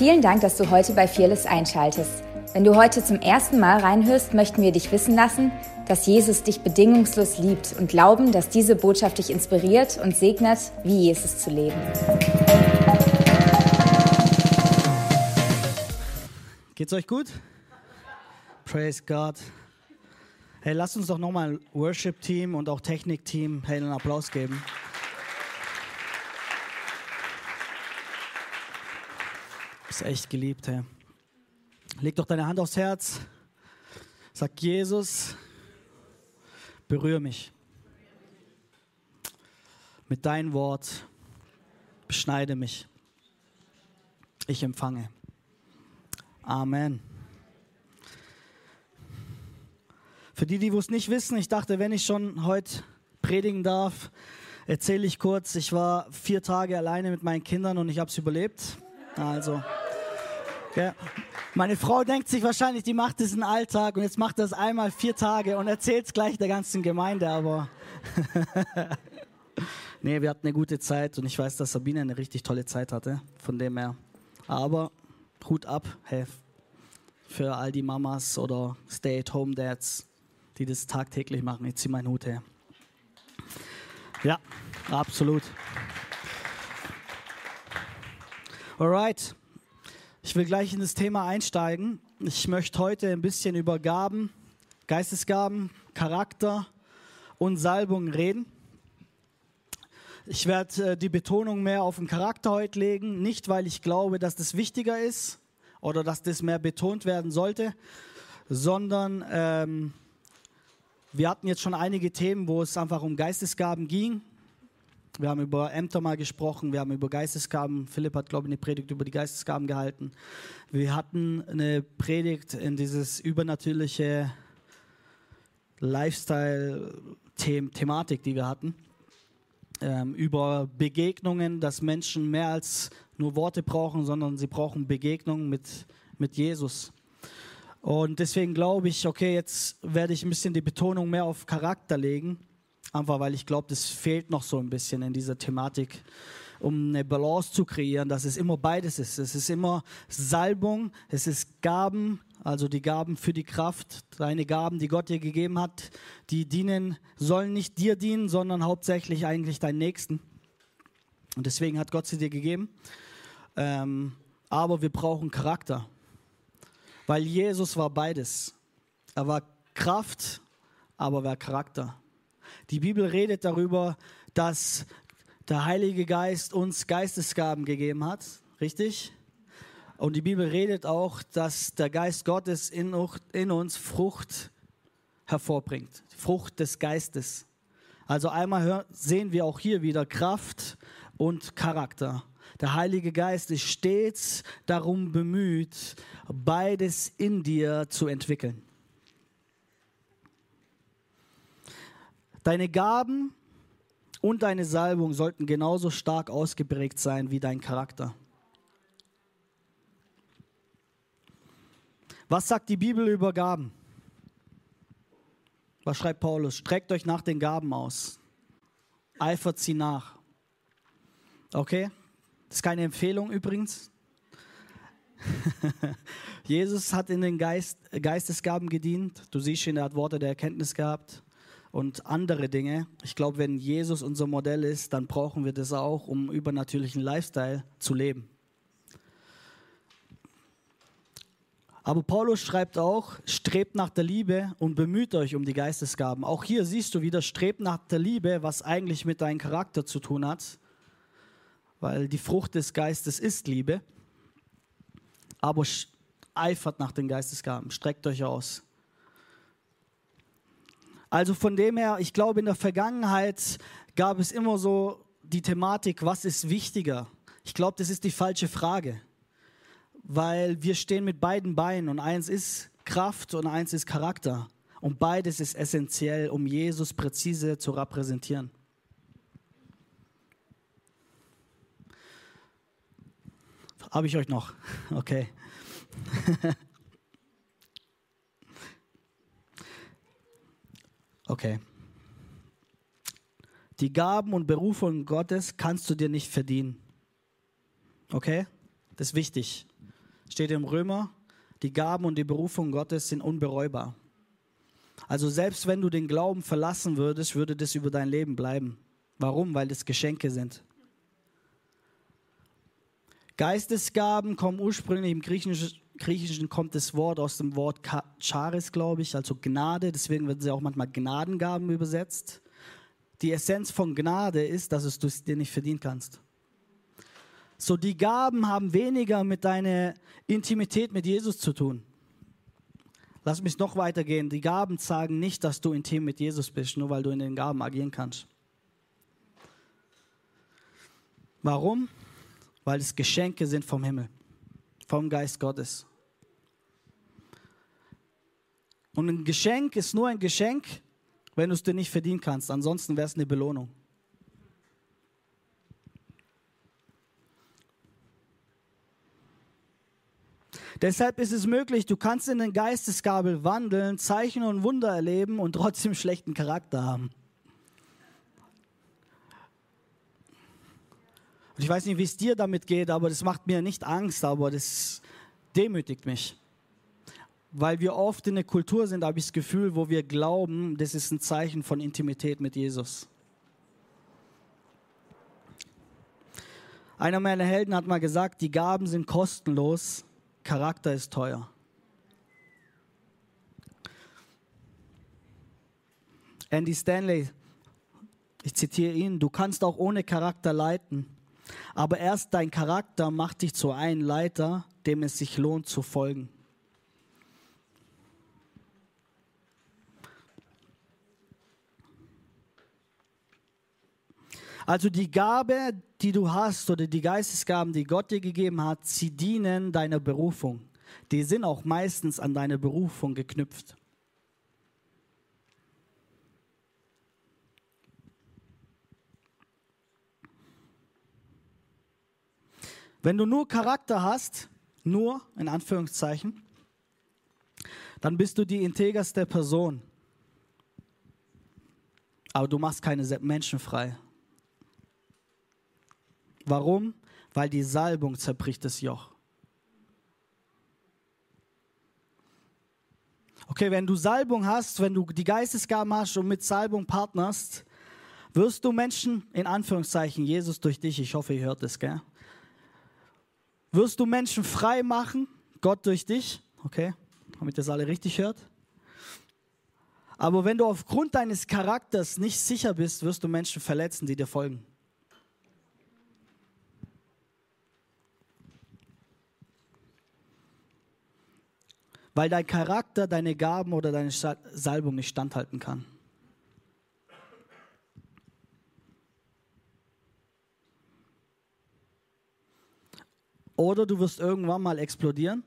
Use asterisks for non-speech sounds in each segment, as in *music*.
Vielen Dank, dass du heute bei Fearless einschaltest. Wenn du heute zum ersten Mal reinhörst, möchten wir dich wissen lassen, dass Jesus dich bedingungslos liebt und glauben, dass diese Botschaft dich inspiriert und segnet, wie Jesus zu leben. Geht's euch gut? Praise God. Hey, lasst uns doch nochmal Worship-Team und auch Technik-Team hey, einen Applaus geben. Echt geliebt, Herr. Leg doch deine Hand aufs Herz. Sag Jesus, berühre mich. Mit deinem Wort beschneide mich. Ich empfange. Amen. Für die, die es nicht wissen, ich dachte, wenn ich schon heute predigen darf, erzähle ich kurz. Ich war vier Tage alleine mit meinen Kindern und ich habe es überlebt. Also. Ja. Meine Frau denkt sich wahrscheinlich, die macht diesen Alltag und jetzt macht das einmal vier Tage und erzählt es gleich der ganzen Gemeinde, aber *laughs* nee, wir hatten eine gute Zeit und ich weiß, dass Sabine eine richtig tolle Zeit hatte, von dem her. Aber Hut ab, hey, für all die Mamas oder Stay-at-Home-Dads, die das tagtäglich machen. Ich ziehe meinen Hut her. Ja, absolut. Alright. Ich will gleich in das Thema einsteigen. Ich möchte heute ein bisschen über Gaben, Geistesgaben, Charakter und Salbung reden. Ich werde äh, die Betonung mehr auf den Charakter heute legen, nicht weil ich glaube, dass das wichtiger ist oder dass das mehr betont werden sollte, sondern ähm, wir hatten jetzt schon einige Themen, wo es einfach um Geistesgaben ging. Wir haben über Ämter mal gesprochen, wir haben über Geistesgaben, Philipp hat, glaube ich, eine Predigt über die Geistesgaben gehalten. Wir hatten eine Predigt in dieses übernatürliche Lifestyle-Thematik, die wir hatten, ähm, über Begegnungen, dass Menschen mehr als nur Worte brauchen, sondern sie brauchen Begegnungen mit, mit Jesus. Und deswegen glaube ich, okay, jetzt werde ich ein bisschen die Betonung mehr auf Charakter legen Einfach weil ich glaube, das fehlt noch so ein bisschen in dieser Thematik, um eine Balance zu kreieren, dass es immer beides ist. Es ist immer Salbung, es ist Gaben, also die Gaben für die Kraft, deine Gaben, die Gott dir gegeben hat, die dienen, sollen nicht dir dienen, sondern hauptsächlich eigentlich deinen Nächsten. Und deswegen hat Gott sie dir gegeben. Ähm, aber wir brauchen Charakter, weil Jesus war beides. Er war Kraft, aber er war Charakter. Die Bibel redet darüber, dass der Heilige Geist uns Geistesgaben gegeben hat, richtig? Und die Bibel redet auch, dass der Geist Gottes in, uns Frucht hervorbringt, Frucht des Geistes. Also einmal sehen wir auch hier wieder Kraft und Charakter. Der Heilige Geist ist stets darum bemüht, beides in dir zu entwickeln. Deine Gaben und deine Salbung sollten genauso stark ausgeprägt sein wie dein Charakter. Was sagt die Bibel über Gaben? Was schreibt Paulus? Streckt euch nach den Gaben aus. Eifert sie nach. Okay? Das ist keine Empfehlung übrigens. *laughs* Jesus hat in den Geist, Geistesgaben gedient. Du siehst schon, er hat Worte der Erkenntnis gehabt und andere Dinge. Ich glaube, wenn Jesus unser Modell ist, dann brauchen wir das auch, um übernatürlichen Lifestyle zu leben. Aber Paulus schreibt auch, strebt nach der Liebe und bemüht euch um die Geistesgaben. Auch hier siehst du wieder, strebt nach der Liebe, was eigentlich mit deinem Charakter zu tun hat, weil die Frucht des Geistes ist Liebe. Aber eifert nach den Geistesgaben, streckt euch aus. Also von dem her, ich glaube, in der Vergangenheit gab es immer so die Thematik, was ist wichtiger? Ich glaube, das ist die falsche Frage, weil wir stehen mit beiden Beinen und eins ist Kraft und eins ist Charakter. Und beides ist essentiell, um Jesus präzise zu repräsentieren. Habe ich euch noch? *laughs* Okay. *laughs* Okay. Die Gaben und Berufung Gottes kannst du dir nicht verdienen. Okay? Das ist wichtig. steht im Römer, die Gaben und die Berufung Gottes sind unbereubar. Also selbst wenn du den Glauben verlassen würdest, würde das über dein Leben bleiben. Warum? Weil das Geschenke sind. Geistesgaben kommen ursprünglich im Griechischen, Griechischen kommt das Wort aus dem Wort Charis, glaube ich, also Gnade. Deswegen werden sie auch manchmal Gnadengaben übersetzt. Die Essenz von Gnade ist, dass du es dir nicht verdienen kannst. So, die Gaben haben weniger mit deiner Intimität mit Jesus zu tun. Lass mich noch weitergehen. Die Gaben sagen nicht, dass du intim mit Jesus bist, nur weil du in den Gaben agieren kannst. Warum? Weil es Geschenke sind vom Himmel, vom Geist Gottes. Und ein Geschenk ist nur ein Geschenk, wenn du es dir nicht verdienen kannst. Ansonsten wäre es eine Belohnung. Deshalb ist es möglich, du kannst in den Geistesgabel wandeln, Zeichen und Wunder erleben und trotzdem schlechten Charakter haben. Und ich weiß nicht, wie es dir damit geht, aber das macht mir nicht Angst, aber das demütigt mich. Weil wir oft in einer Kultur sind, habe ich das Gefühl, wo wir glauben, das ist ein Zeichen von Intimität mit Jesus. Einer meiner Helden hat mal gesagt, die Gaben sind kostenlos, Charakter ist teuer. Andy Stanley, ich zitiere ihn, du kannst auch ohne Charakter leiten, aber erst dein Charakter macht dich zu einem Leiter, dem es sich lohnt zu folgen. Also die Gabe, die du hast oder die Geistesgaben, die Gott dir gegeben hat, sie dienen deiner Berufung. Die sind auch meistens an deine Berufung geknüpft. Wenn du nur Charakter hast, nur in Anführungszeichen, dann bist du die integerste Person. Aber du machst keine Menschen frei. Warum? Weil die Salbung zerbricht das Joch. Okay, wenn du Salbung hast, wenn du die Geistesgaben hast und mit Salbung partnerst, wirst du Menschen, in Anführungszeichen, Jesus durch dich, ich hoffe, ihr hört es, gell? Wirst du Menschen frei machen, Gott durch dich, okay, damit ihr das alle richtig hört? Aber wenn du aufgrund deines Charakters nicht sicher bist, wirst du Menschen verletzen, die dir folgen. Weil dein Charakter, deine Gaben oder deine Salbung nicht standhalten kann. Oder du wirst irgendwann mal explodieren,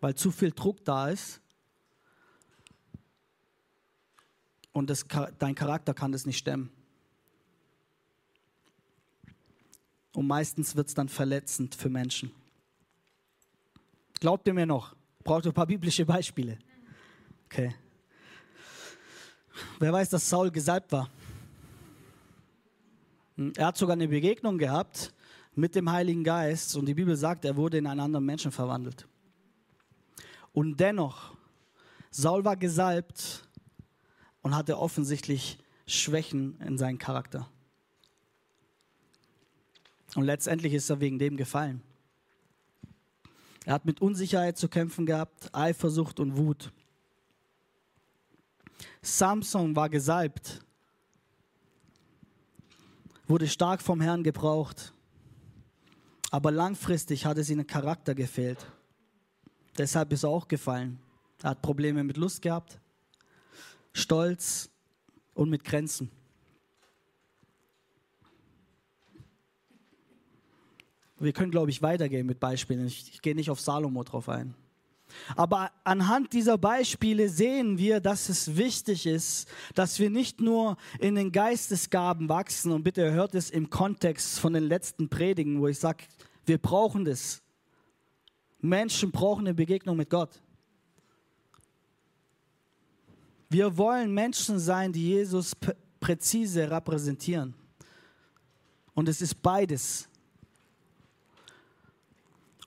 weil zu viel Druck da ist. Und das, dein Charakter kann das nicht stemmen. Und meistens wird es dann verletzend für Menschen. Glaubt ihr mir noch? Braucht ein paar biblische Beispiele. Okay. Wer weiß, dass Saul gesalbt war? Hm, er hat sogar eine Begegnung gehabt mit dem Heiligen Geist und die Bibel sagt, er wurde in einen anderen Menschen verwandelt. Und dennoch, Saul war gesalbt und hatte offensichtlich Schwächen in seinem Charakter. Und letztendlich ist er wegen dem gefallen. Er hat mit Unsicherheit zu kämpfen gehabt, Eifersucht und Wut. Samson war gesalbt, wurde stark vom Herrn gebraucht, aber langfristig hatte sie einen Charakter gefehlt. Deshalb ist er auch gefallen. Er hat Probleme mit Lust gehabt, Stolz und mit Grenzen. Wir können, glaube ich, weitergehen mit Beispielen. Ich, ich gehe nicht auf Salomo drauf ein. Aber anhand dieser Beispiele sehen wir, dass es wichtig ist, dass wir nicht nur in den Geistesgaben wachsen. Und bitte hört es im Kontext von den letzten Predigen, wo ich sage, wir brauchen das. Menschen brauchen eine Begegnung mit Gott. Wir wollen Menschen sein, die Jesus präzise repräsentieren. Und es ist beides.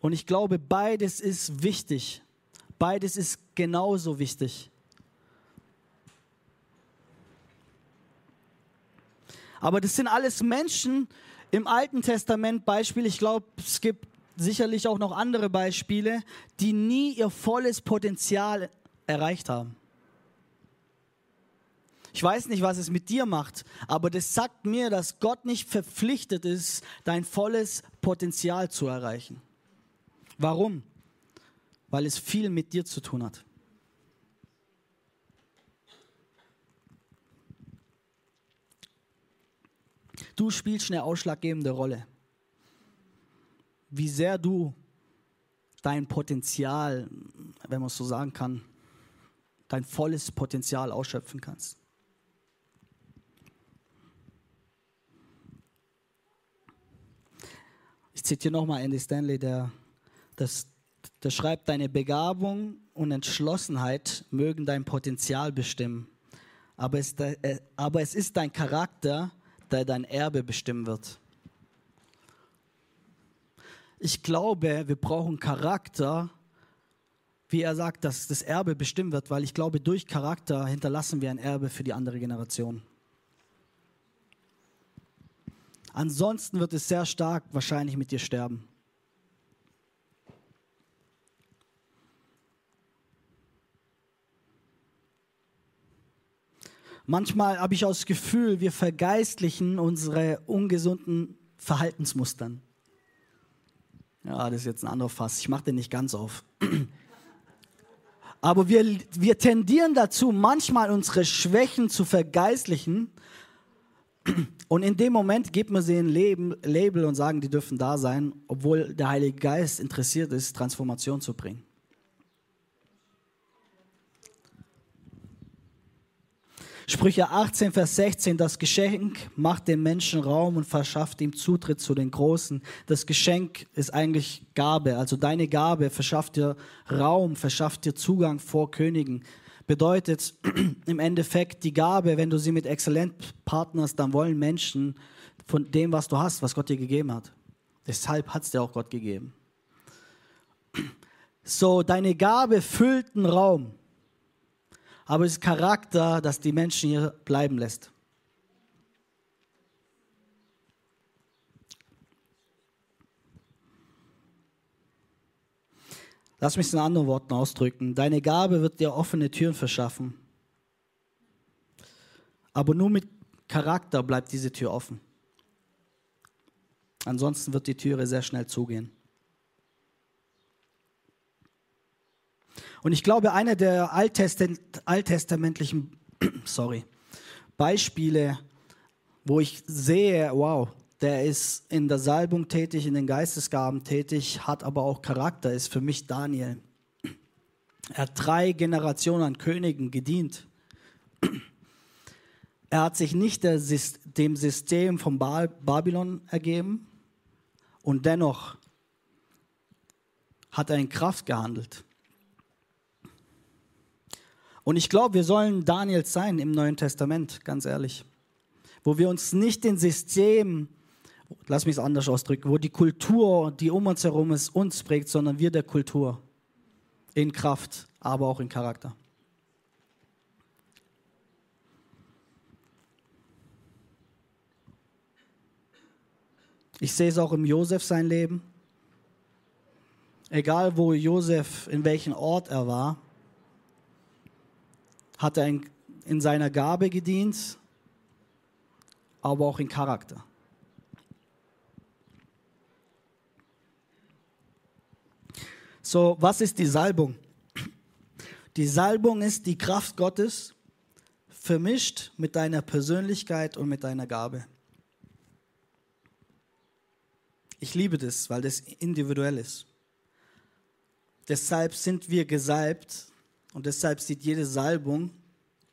Und ich glaube, beides ist wichtig. Beides ist genauso wichtig. Aber das sind alles Menschen im Alten Testament Beispiel. Ich glaube, es gibt sicherlich auch noch andere Beispiele, die nie ihr volles Potenzial erreicht haben. Ich weiß nicht, was es mit dir macht, aber das sagt mir, dass Gott nicht verpflichtet ist, dein volles Potenzial zu erreichen. Warum? Weil es viel mit dir zu tun hat. Du spielst eine ausschlaggebende Rolle. Wie sehr du dein Potenzial, wenn man es so sagen kann, dein volles Potenzial ausschöpfen kannst. Ich zitiere nochmal Andy Stanley, der, das, der schreibt, deine Begabung und Entschlossenheit mögen dein Potenzial bestimmen, aber es, äh, aber es ist dein Charakter, der dein Erbe bestimmen wird. Ich glaube, wir brauchen Charakter, wie er sagt, dass das Erbe bestimmt wird, weil ich glaube, durch Charakter hinterlassen wir ein Erbe für die andere Generation. Ansonsten wird es sehr stark wahrscheinlich mit dir sterben. Manchmal habe ich auch das Gefühl, wir vergeistlichen unsere ungesunden Verhaltensmustern. Ja, das ist jetzt ein anderer Fass. Ich mache den nicht ganz auf. *clears throat* Aber wir, wir tendieren dazu, manchmal unsere Schwächen zu vergeistlichen. *clears throat* Und in dem Moment gibt man sie ein Label und sagen, die dürfen da sein, obwohl der Heilige Geist interessiert ist, Transformation zu bringen. Sprüche 18, Vers 16, das Geschenk macht dem Menschen Raum und verschafft ihm Zutritt zu den Großen. Das Geschenk ist eigentlich Gabe, also deine Gabe verschafft dir Raum, verschafft dir Zugang vor Königen. Bedeutet *clears throat* im Endeffekt die Gabe, wenn du sie mit exzellent partnerst, dann wollen Menschen von dem, was du hast, was Gott dir gegeben hat. Deshalb hat es dir auch Gott gegeben. *clears throat* So, deine Gabe füllt einen Raum aber es ist Charakter, das die Menschen hier bleiben lässt. Lass mich es in anderen Worten ausdrücken. Deine Gabe wird dir offene Türen verschaffen. Aber nur mit Charakter bleibt diese Tür offen. Ansonsten wird die Türe sehr schnell zugehen. Und ich glaube, einer der alttestamentlichen *clears throat* sorry, Beispiele, wo ich sehe, wow, der ist in der Salbung tätig, in den Geistesgaben tätig, hat aber auch Charakter, ist für mich Daniel. Er hat drei Generationen an Königen gedient. *clears throat* Er hat sich nicht dem System von Babylon ergeben und dennoch hat er in Kraft gehandelt. Und ich glaube, wir sollen Daniels sein im Neuen Testament, ganz ehrlich. Wo wir uns nicht den System, lass mich es anders ausdrücken, wo die Kultur, die um uns herum ist, uns prägt, sondern wir der Kultur. In Kraft, aber auch in Charakter. Ich sehe es auch im Josef sein Leben. Egal wo Josef, in welchem Ort er war, hat er in, in seiner Gabe gedient, aber auch in Charakter. So, was ist die Salbung? Die Salbung ist die Kraft Gottes vermischt mit deiner Persönlichkeit und mit deiner Gabe. Ich liebe das, weil das individuell ist. Deshalb sind wir gesalbt und deshalb sieht jede Salbung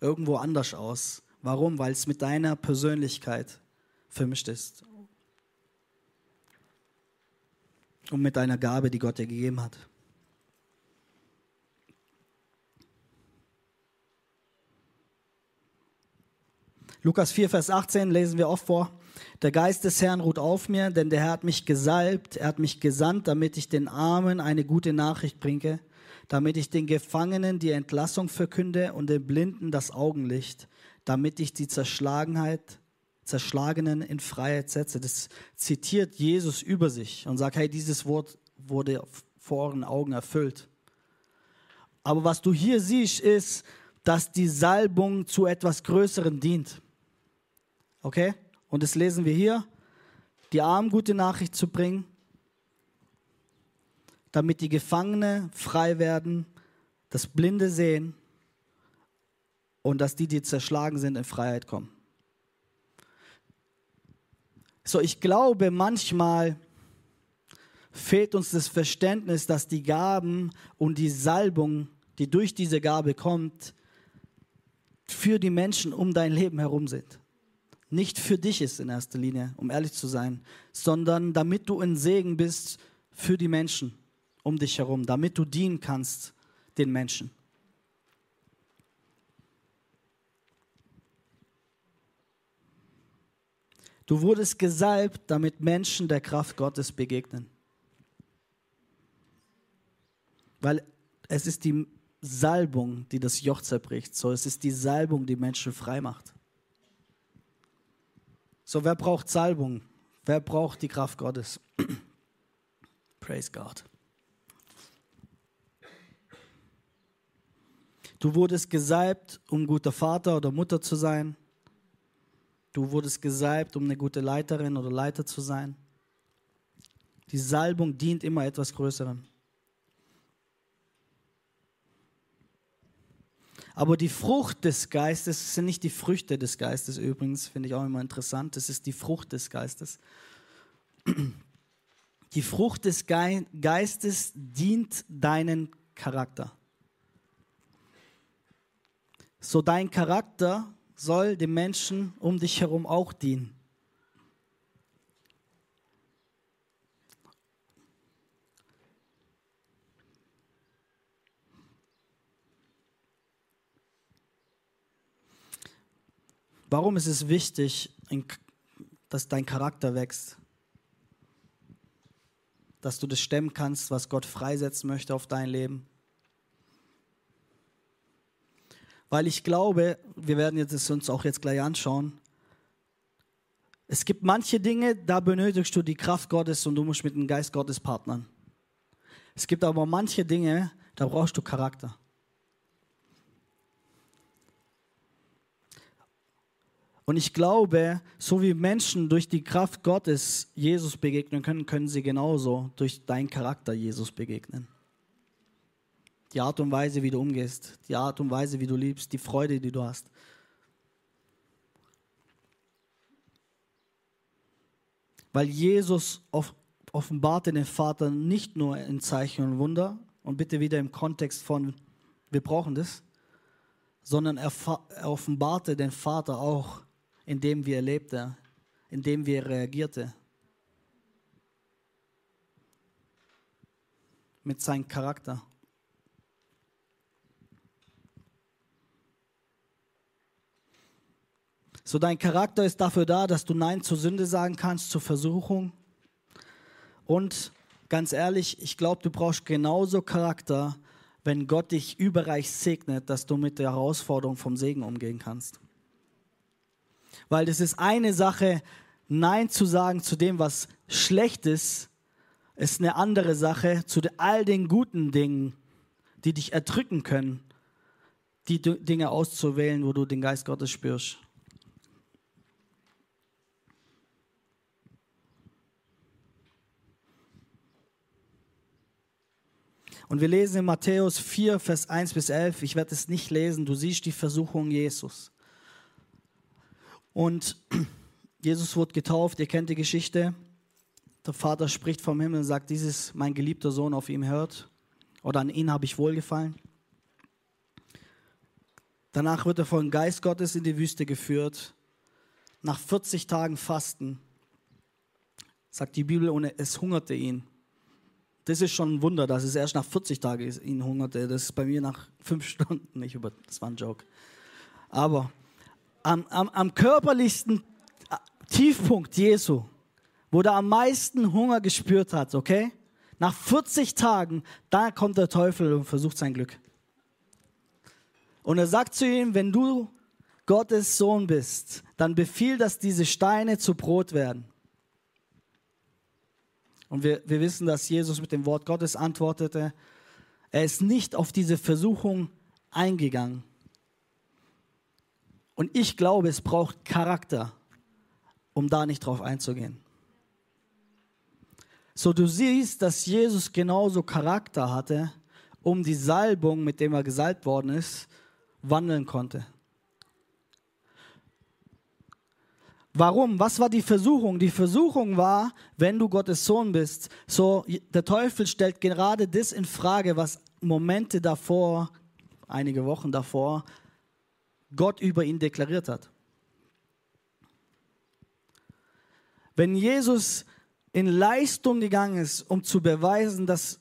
irgendwo anders aus. Warum? Weil es mit deiner Persönlichkeit vermischt ist. Und mit deiner Gabe, die Gott dir gegeben hat. Lukas 4, Vers 18 lesen wir oft vor. Der Geist des Herrn ruht auf mir, denn der Herr hat mich gesalbt, er hat mich gesandt, damit ich den Armen eine gute Nachricht bringe, damit ich den Gefangenen die Entlassung verkünde und den Blinden das Augenlicht, damit ich die Zerschlagenheit, Zerschlagenen in Freiheit setze. Das zitiert Jesus über sich und sagt, hey, dieses Wort wurde vor euren Augen erfüllt. Aber was du hier siehst, ist, dass die Salbung zu etwas Größerem dient. Okay? Und das lesen wir hier. Die Armen gute Nachricht zu bringen, damit die Gefangene frei werden, das Blinde sehen und dass die, die zerschlagen sind, in Freiheit kommen. So, ich glaube, manchmal fehlt uns das Verständnis, dass die Gaben und die Salbung, die durch diese Gabe kommt, für die Menschen um dein Leben herum sind. Nicht für dich ist in erster Linie, um ehrlich zu sein, sondern damit du ein Segen bist für die Menschen um dich herum, damit du dienen kannst den Menschen. Du wurdest gesalbt, damit Menschen der Kraft Gottes begegnen. Weil es ist die Salbung, die das Joch zerbricht. So, es ist die Salbung, die Menschen frei macht. So, wer braucht Salbung? Wer braucht die Kraft Gottes? *clears throat* Praise God. Du wurdest gesalbt, um guter Vater oder Mutter zu sein. Du wurdest gesalbt, um eine gute Leiterin oder Leiter zu sein. Die Salbung dient immer etwas Größerem. Aber die Frucht des Geistes sind nicht die Früchte des Geistes übrigens, finde ich auch immer interessant. Das ist die Frucht des Geistes. Die Frucht des Geistes dient deinen Charakter. So dein Charakter soll dem Menschen um dich herum auch dienen. Warum ist es wichtig, dass dein Charakter wächst? Dass du das stemmen kannst, was Gott freisetzen möchte auf dein Leben? Weil ich glaube, wir werden jetzt uns auch jetzt gleich anschauen, es gibt manche Dinge, da benötigst du die Kraft Gottes und du musst mit dem Geist Gottes partnern. Es gibt aber manche Dinge, da brauchst du Charakter. Und ich glaube, so wie Menschen durch die Kraft Gottes Jesus begegnen können, können sie genauso durch deinen Charakter Jesus begegnen. Die Art und Weise, wie du umgehst, die Art und Weise, wie du liebst, die Freude, die du hast. Weil Jesus offenbarte den Vater nicht nur in Zeichen und Wunder, und bitte wieder im Kontext von, wir brauchen das, sondern er, offenbarte den Vater auch in dem wie er lebte, in dem wie er reagierte. Mit seinem Charakter. So dein Charakter ist dafür da, dass du Nein zur Sünde sagen kannst, zur Versuchung. Und ganz ehrlich, ich glaube, du brauchst genauso Charakter, wenn Gott dich überreich segnet, dass du mit der Herausforderung vom Segen umgehen kannst. Weil das ist eine Sache, Nein zu sagen zu dem, was schlecht ist, ist eine andere Sache zu all den guten Dingen, die dich erdrücken können, die Dinge auszuwählen, wo du den Geist Gottes spürst. Und wir lesen in Matthäus 4, Vers 1 bis 11. Ich werde es nicht lesen. Du siehst die Versuchung Jesus. Und *clears throat* Jesus wurde getauft, ihr kennt die Geschichte. Der Vater spricht vom Himmel und sagt, dies ist mein geliebter Sohn, auf ihm hört. Oder an ihn habe ich wohlgefallen. Danach wird er von Geist Gottes in die Wüste geführt. Nach 40 Tagen Fasten, sagt die Bibel, und es hungerte ihn. Das ist schon ein Wunder, dass es erst nach 40 Tagen ihn hungerte. Das ist bei mir nach fünf *laughs* Stunden. nicht über, das war ein Joke. Aber am, am, am körperlichsten äh, Tiefpunkt Jesu, wo er am meisten Hunger gespürt hat, okay? Nach 40 Tagen, da kommt der Teufel und versucht sein Glück. Und er sagt zu ihm, wenn du Gottes Sohn bist, dann befiehl, dass diese Steine zu Brot werden. Und wir, wir wissen, dass Jesus mit dem Wort Gottes antwortete. Er ist nicht auf diese Versuchung eingegangen. Und ich glaube, es braucht Charakter, um da nicht drauf einzugehen. So, du siehst, dass Jesus genauso Charakter hatte, um die Salbung, mit dem er gesalbt worden ist, wandeln konnte. Warum? Was war die Versuchung? Die Versuchung war, wenn du Gottes Sohn bist, so der Teufel stellt gerade das in Frage, was Momente davor, einige Wochen davor, Gott über ihn deklariert hat. Wenn Jesus in Leistung gegangen ist, um zu beweisen, dass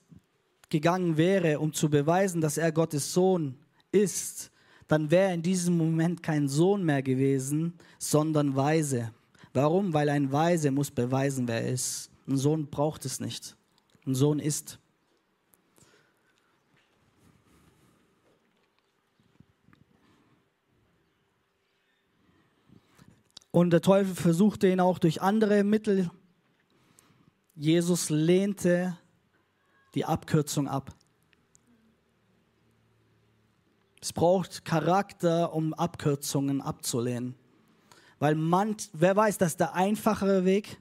gegangen wäre, um zu beweisen, dass er Gottes Sohn ist, dann wäre in diesem Moment kein Sohn mehr gewesen, sondern Weise. Warum? Weil ein Weise muss beweisen, wer er ist. Ein Sohn braucht es nicht. Ein Sohn ist. Und der Teufel versuchte ihn auch durch andere Mittel. Jesus lehnte die Abkürzung ab. Es braucht Charakter, um Abkürzungen abzulehnen. Weil man, wer weiß, dass der einfachere Weg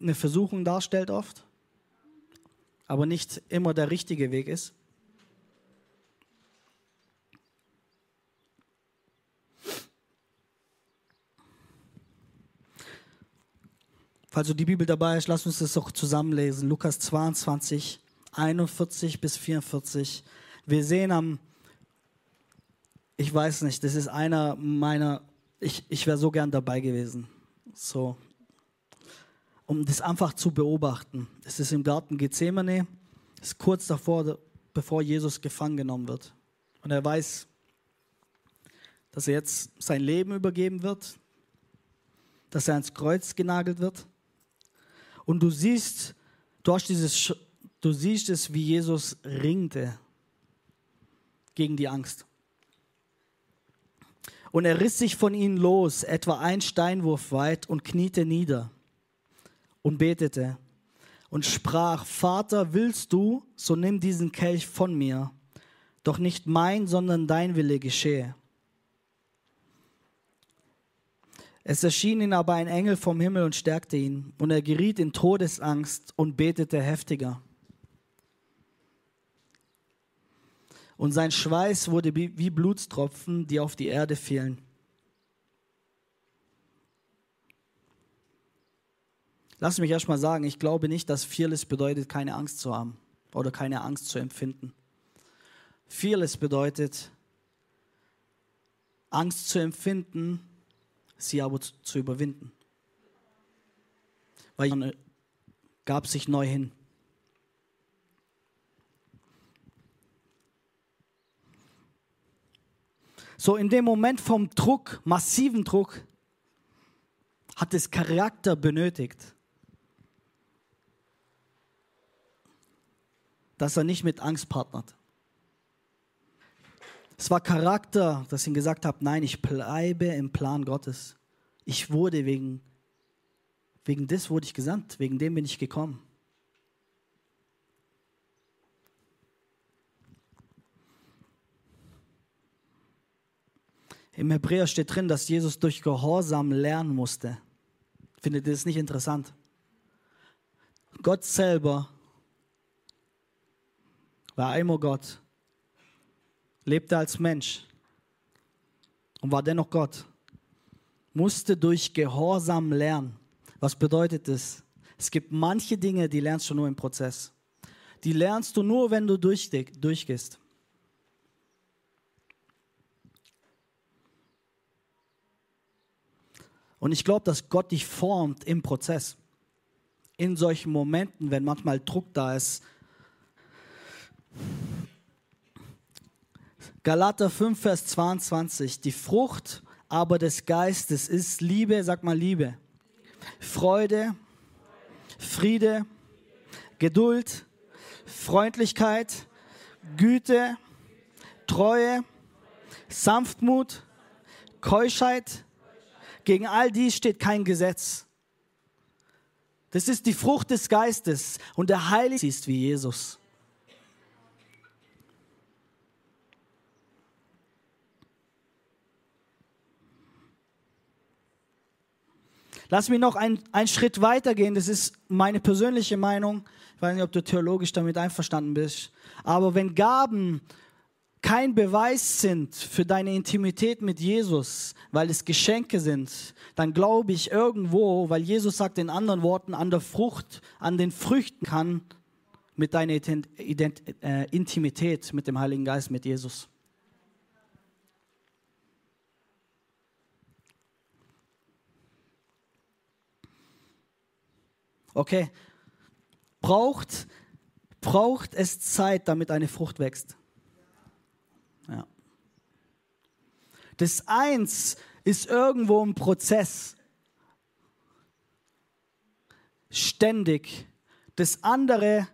eine Versuchung darstellt oft, aber nicht immer der richtige Weg ist. Falls du die Bibel dabei hast, lass uns das doch zusammenlesen. Lukas 22, 41 bis 44. Wir sehen am, ich weiß nicht, das ist einer meiner, ich, ich wäre so gern dabei gewesen. So, um das einfach zu beobachten. Es ist im Garten Gethsemane, es ist kurz davor, bevor Jesus gefangen genommen wird. Und er weiß, dass er jetzt sein Leben übergeben wird, dass er ans Kreuz genagelt wird. Und du siehst, du hast dieses, du siehst es, wie Jesus ringte gegen die Angst. Und er riss sich von ihnen los, etwa ein Steinwurf weit, und kniete nieder und betete und sprach, Vater, willst du, so nimm diesen Kelch von mir, doch nicht mein, sondern dein Wille geschehe. Es erschien ihm aber ein Engel vom Himmel und stärkte ihn, und er geriet in Todesangst und betete heftiger. Und sein Schweiß wurde wie Blutstropfen, die auf die Erde fielen. Lass mich erst mal sagen, ich glaube nicht, dass Fearless bedeutet, keine Angst zu haben oder keine Angst zu empfinden. Fearless bedeutet, Angst zu empfinden, sie aber zu überwinden. Weil man gab sich neu hin. So in dem Moment vom Druck, massiven Druck, hat es Charakter benötigt, dass er nicht mit Angst partnert. Es war Charakter, dass ich ihm gesagt habe, nein, ich bleibe im Plan Gottes. Ich wurde wegen, wegen des wurde ich gesandt, wegen dem bin ich gekommen. Im Hebräer steht drin, dass Jesus durch Gehorsam lernen musste. Findet ihr das nicht interessant? Gott selber war einmal Gott, lebte als Mensch und war dennoch Gott, musste durch Gehorsam lernen. Was bedeutet das? Es gibt manche Dinge, die lernst du nur im Prozess. Die lernst du nur, wenn du durchgehst. Und ich glaube, dass Gott dich formt im Prozess. In solchen Momenten, wenn manchmal Druck da ist. Galater 5, Vers 22. Die Frucht aber des Geistes ist Liebe, sag mal Liebe, Freude, Friede, Geduld, Freundlichkeit, Güte, Treue, Sanftmut, Keuschheit. Gegen all dies steht kein Gesetz. Das ist die Frucht des Geistes und der Heilige ist wie Jesus. Lass mich noch einen Schritt weiter gehen. Das ist meine persönliche Meinung. Ich weiß nicht, ob du theologisch damit einverstanden bist. Aber wenn Gaben kein Beweis sind für deine Intimität mit Jesus, weil es Geschenke sind, dann glaube ich irgendwo, weil Jesus sagt in anderen Worten, an der Frucht, an den Früchten kann mit deiner Ident äh, Intimität mit dem Heiligen Geist, mit Jesus. Okay, braucht, braucht es Zeit, damit eine Frucht wächst? Ja. Das Eins ist irgendwo ein Prozess. Ständig. Das andere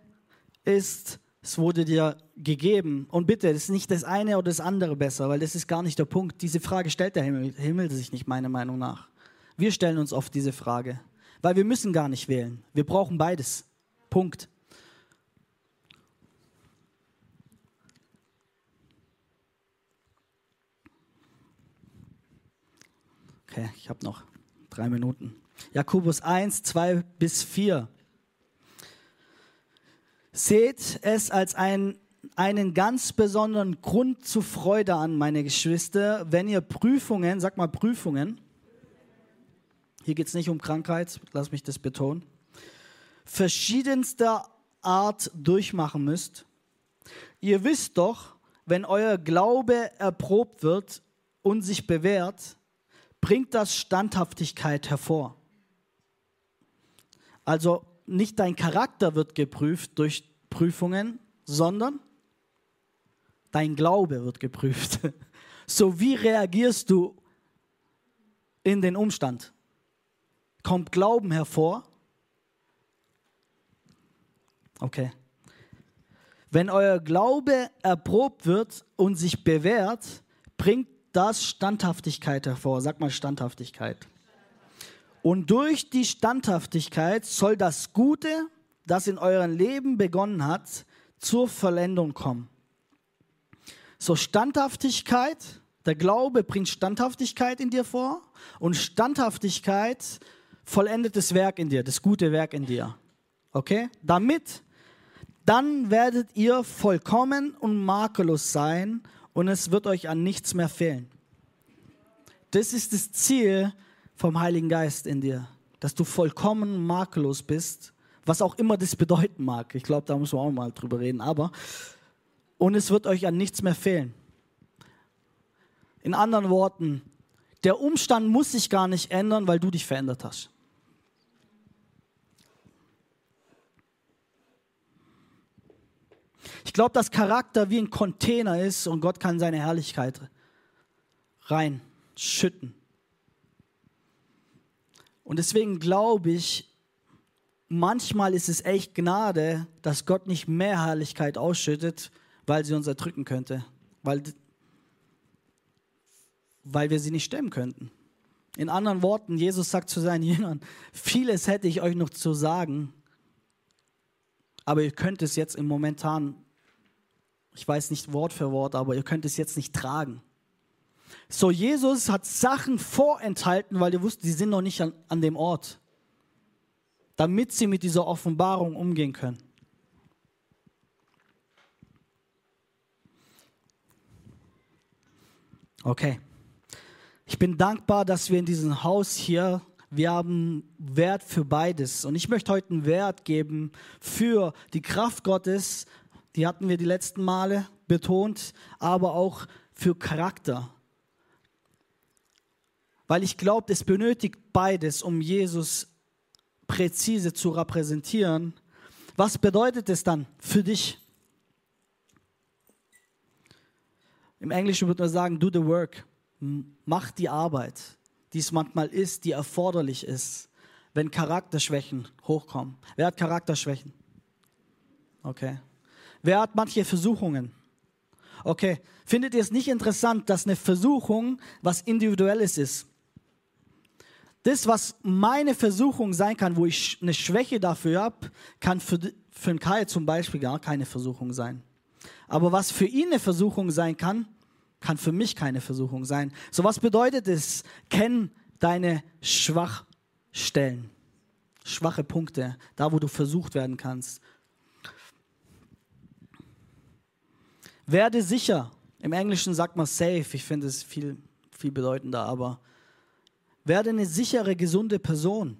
ist, es wurde dir gegeben. Und bitte, das ist nicht das eine oder das andere besser, weil das ist gar nicht der Punkt. Diese Frage stellt der Himmel, Himmel sich nicht, meiner Meinung nach. Wir stellen uns oft diese Frage, weil wir müssen gar nicht wählen. Wir brauchen beides. Punkt. Okay, ich habe noch drei Minuten. Jakobus 1, 2 bis 4. Seht es als ein, einen ganz besonderen Grund zur Freude an, meine Geschwister, wenn ihr Prüfungen, sag mal Prüfungen, hier geht es nicht um Krankheit, lass mich das betonen, verschiedenster Art durchmachen müsst. Ihr wisst doch, wenn euer Glaube erprobt wird und sich bewährt, bringt das Standhaftigkeit hervor. Also nicht dein Charakter wird geprüft durch Prüfungen, sondern dein Glaube wird geprüft. *laughs* So wie reagierst du in den Umstand? Kommt Glauben hervor? Okay. Wenn euer Glaube erprobt wird und sich bewährt, bringt das Standhaftigkeit hervor. Sag mal Standhaftigkeit. Und durch die Standhaftigkeit soll das Gute, das in eurem Leben begonnen hat, zur Vollendung kommen. So Standhaftigkeit, der Glaube bringt Standhaftigkeit in dir vor und Standhaftigkeit vollendet das Werk in dir, das gute Werk in dir. Okay? Damit, dann werdet ihr vollkommen und makellos sein und es wird euch an nichts mehr fehlen. Das ist das Ziel vom Heiligen Geist in dir, dass du vollkommen makellos bist, was auch immer das bedeuten mag. Ich glaube, da müssen wir auch mal drüber reden, aber und es wird euch an nichts mehr fehlen. In anderen Worten, der Umstand muss sich gar nicht ändern, weil du dich verändert hast. Ich glaube, dass Charakter wie ein Container ist und Gott kann seine Herrlichkeit reinschütten. Und deswegen glaube ich, manchmal ist es echt Gnade, dass Gott nicht mehr Herrlichkeit ausschüttet, weil sie uns erdrücken könnte, weil, weil wir sie nicht stemmen könnten. In anderen Worten, Jesus sagt zu seinen *laughs* Jüngern, vieles hätte ich euch noch zu sagen, aber ihr könnt es jetzt im momentan ich weiß nicht Wort für Wort, aber ihr könnt es jetzt nicht tragen. So, Jesus hat Sachen vorenthalten, weil ihr wusst, die sind noch nicht an, an dem Ort, damit sie mit dieser Offenbarung umgehen können. Okay. Ich bin dankbar, dass wir in diesem Haus hier, wir haben Wert für beides. Und ich möchte heute einen Wert geben für die Kraft Gottes, die hatten wir die letzten Male betont, aber auch für Charakter. Weil ich glaube, es benötigt beides, um Jesus präzise zu repräsentieren. Was bedeutet es dann für dich? Im Englischen würde man sagen, do the work. Mach die Arbeit, die es manchmal ist, die erforderlich ist, wenn Charakterschwächen hochkommen. Wer hat Charakterschwächen? Okay. Wer hat manche Versuchungen? Okay. Findet ihr es nicht interessant, dass eine Versuchung was Individuelles ist? Das, was meine Versuchung sein kann, wo ich eine Schwäche dafür habe, kann für, für einen Kai zum Beispiel gar keine Versuchung sein. Aber was für ihn eine Versuchung sein kann, kann für mich keine Versuchung sein. So was bedeutet es? Kenn deine Schwachstellen, schwache Punkte, da wo du versucht werden kannst. Werde sicher. Im Englischen sagt man safe. Ich finde es viel, viel bedeutender, aber werde eine sichere, gesunde Person.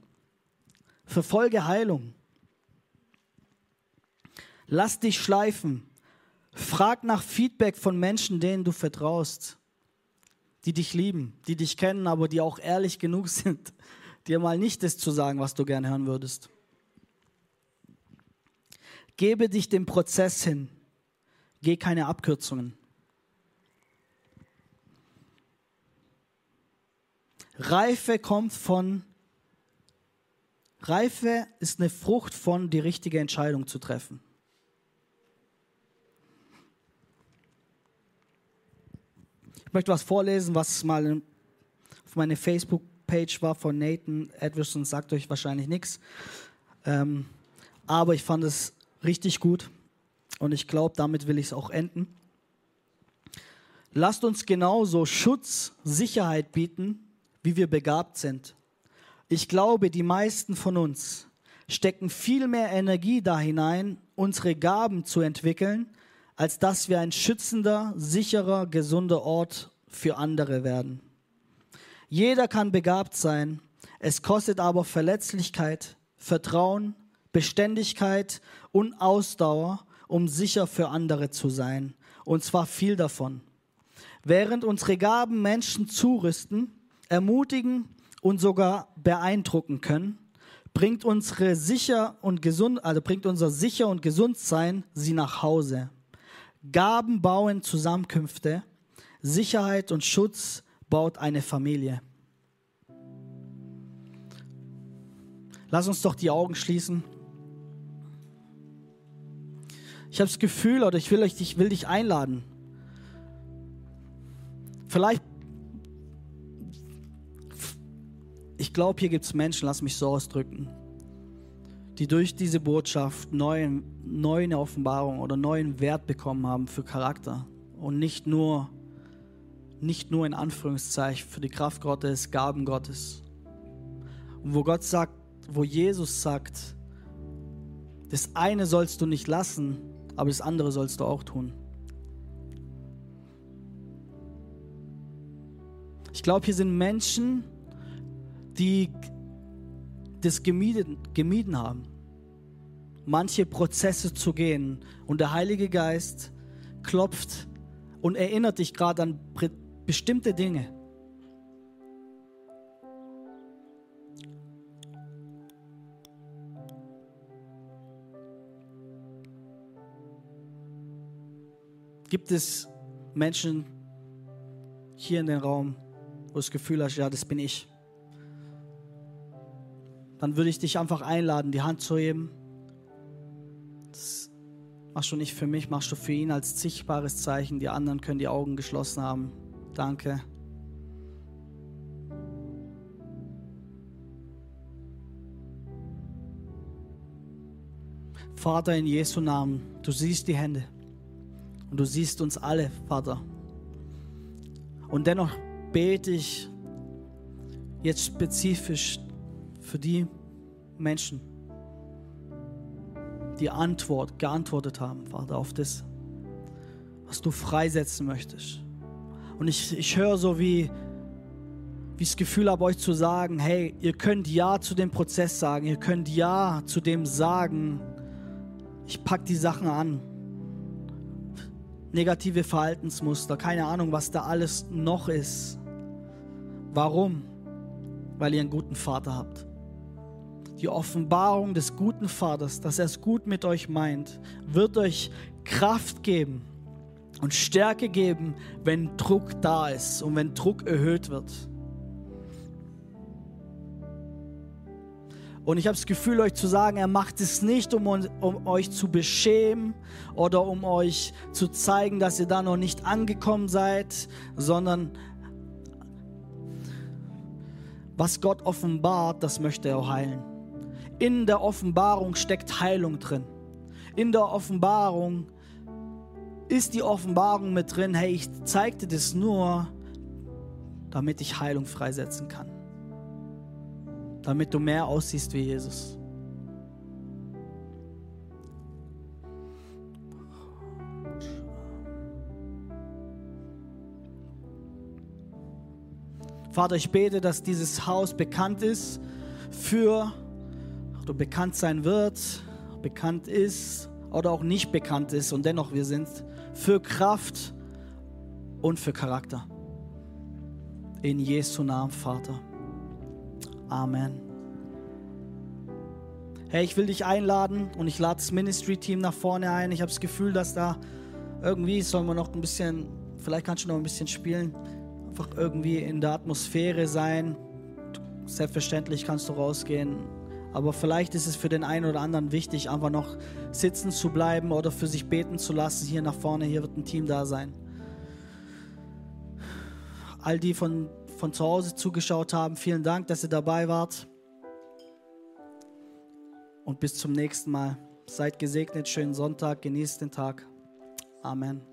Verfolge Heilung. Lass dich schleifen. Frag nach Feedback von Menschen, denen du vertraust, die dich lieben, die dich kennen, aber die auch ehrlich genug sind, *laughs* dir mal nicht das zu sagen, was du gern hören würdest. Gebe dich dem Prozess hin. Geh keine Abkürzungen. Reife kommt von Reife ist eine Frucht von die richtige Entscheidung zu treffen. Ich möchte was vorlesen, was mal auf meine Facebook-Page war von Nathan Edwardson, sagt euch wahrscheinlich nichts. Ähm, aber ich fand es richtig gut und ich glaube, damit will ich es auch enden. Lasst uns genauso Schutz, Sicherheit bieten, wie wir begabt sind. Ich glaube, die meisten von uns stecken viel mehr Energie da hinein, unsere Gaben zu entwickeln, als dass wir ein schützender, sicherer, gesunder Ort für andere werden. Jeder kann begabt sein, es kostet aber Verletzlichkeit, Vertrauen, Beständigkeit und Ausdauer, um sicher für andere zu sein. Und zwar viel davon. Während unsere Gaben Menschen zurüsten, ermutigen und sogar beeindrucken können, bringt unsere sicher und gesund, also bringt unser sicher und gesund sein sie nach Hause. Gaben bauen Zusammenkünfte, Sicherheit und Schutz baut eine Familie. Lass uns doch die Augen schließen. Ich habe das Gefühl, oder ich will, euch, ich will dich einladen. Vielleicht, ich glaube, hier gibt es Menschen, lass mich so ausdrücken, die durch diese Botschaft neue, neue Offenbarung oder neuen Wert bekommen haben für Charakter und nicht nur, nicht nur in Anführungszeichen für die Kraft Gottes, Gaben Gottes. Und wo Gott sagt, wo Jesus sagt, das eine sollst du nicht lassen, aber das andere sollst du auch tun. Ich glaube, hier sind Menschen, die das gemieden, gemieden haben, manche Prozesse zu gehen. Und der Heilige Geist klopft und erinnert dich gerade an bestimmte Dinge. Gibt es Menschen hier in dem Raum, wo du das Gefühl hast, ja, das bin ich? Dann würde ich dich einfach einladen, die Hand zu heben. Das machst du nicht für mich, machst du für ihn als sichtbares Zeichen. Die anderen können die Augen geschlossen haben. Danke. Vater in Jesu Namen, du siehst die Hände. Und du siehst uns alle, Vater. Und dennoch bete ich jetzt spezifisch für die Menschen, die Antwort geantwortet haben, Vater, auf das, was du freisetzen möchtest. Und ich, ich höre so wie, wie das Gefühl habe, euch zu sagen, hey, ihr könnt Ja zu dem Prozess sagen, ihr könnt Ja zu dem sagen, ich packe die Sachen an negative Verhaltensmuster, keine Ahnung, was da alles noch ist. Warum? Weil ihr einen guten Vater habt. Die Offenbarung des guten Vaters, dass er es gut mit euch meint, wird euch Kraft geben und Stärke geben, wenn Druck da ist und wenn Druck erhöht wird. Und ich habe das Gefühl, euch zu sagen, er macht es nicht, um, um, euch zu beschämen oder um euch zu zeigen, dass ihr da noch nicht angekommen seid, sondern was Gott offenbart, das möchte er auch heilen. In der Offenbarung steckt Heilung drin. In der Offenbarung ist die Offenbarung mit drin, hey, ich zeige dir das nur, damit ich Heilung freisetzen kann. Damit du mehr aussiehst wie Jesus. Vater, ich bete, dass dieses Haus bekannt ist für, oder bekannt sein wird, bekannt ist oder auch nicht bekannt ist und dennoch wir sind für Kraft und für Charakter. In Jesu Namen, Vater. Amen. Hey, ich will dich einladen und ich lade das Ministry-Team nach vorne ein. Ich habe das Gefühl, dass da irgendwie sollen wir noch ein bisschen, vielleicht kannst du noch ein bisschen spielen, einfach irgendwie in der Atmosphäre sein. Selbstverständlich kannst du rausgehen, aber vielleicht ist es für den einen oder anderen wichtig, einfach noch sitzen zu bleiben oder für sich beten zu lassen. Hier nach vorne, hier wird ein Team da sein. All die von, von zu Hause zugeschaut haben, vielen Dank, dass ihr dabei wart. Und bis zum nächsten Mal. Seid gesegnet, schönen Sonntag, genießt den Tag. Amen.